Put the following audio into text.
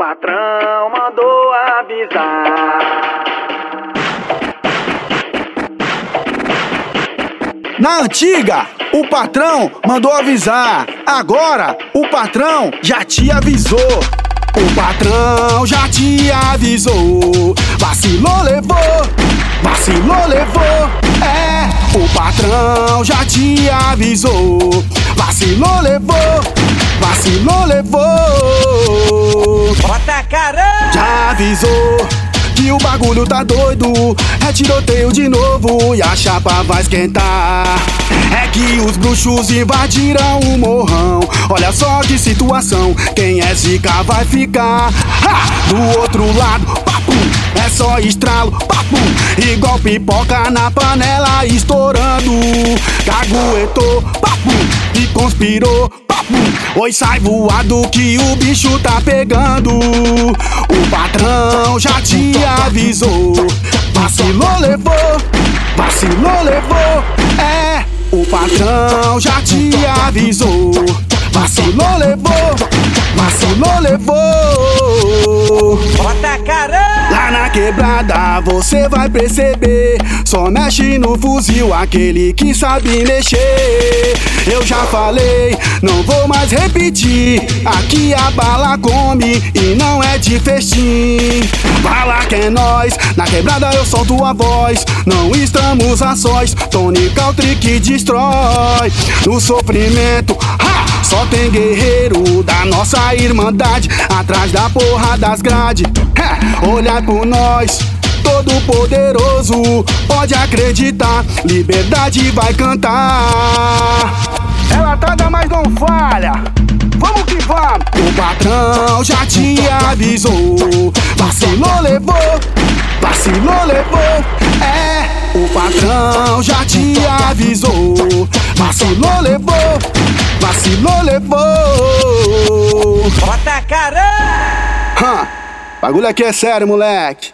patrão mandou avisar. Na antiga, o patrão mandou avisar. Agora, o patrão já te avisou. O patrão já te avisou. Vacilou, levou. Vacilou, levou. É, o patrão já te avisou. Vacilou, levou. Caramba! Já avisou que o bagulho tá doido. É tiroteio de novo e a chapa vai esquentar. É que os bruxos invadiram o morrão. Olha só que situação. Quem é zica vai ficar. Ha! Do outro lado, papo, é só estralo, papo. Igual pipoca na panela estourando. Caguetou, papo, e conspirou. Oi, sai voado que o bicho tá pegando. O patrão já te avisou. Vacilou, levou, vacilou, levou. É, o patrão já te avisou. Vacilou, levou, vacilou, levou. Bota caramba! Quebrada você vai perceber. Só mexe no fuzil aquele que sabe mexer. Eu já falei, não vou mais repetir. Aqui a bala come e não é de festim. Bala que é nós, na quebrada eu solto a voz. Não estamos a sós, Tony Country que destrói. No sofrimento! Só tem guerreiro da nossa irmandade. Atrás da porra das grades, é, olhar por nós. Todo poderoso pode acreditar, liberdade vai cantar. Ela traga, mas não falha. Vamos que vamos. O patrão já te avisou. Vacilou, levou. Vacilou, levou. É, o patrão já te avisou. Vacilou, levou. Vacilou, levou. Bota caramba! Hã, bagulho aqui é sério, moleque.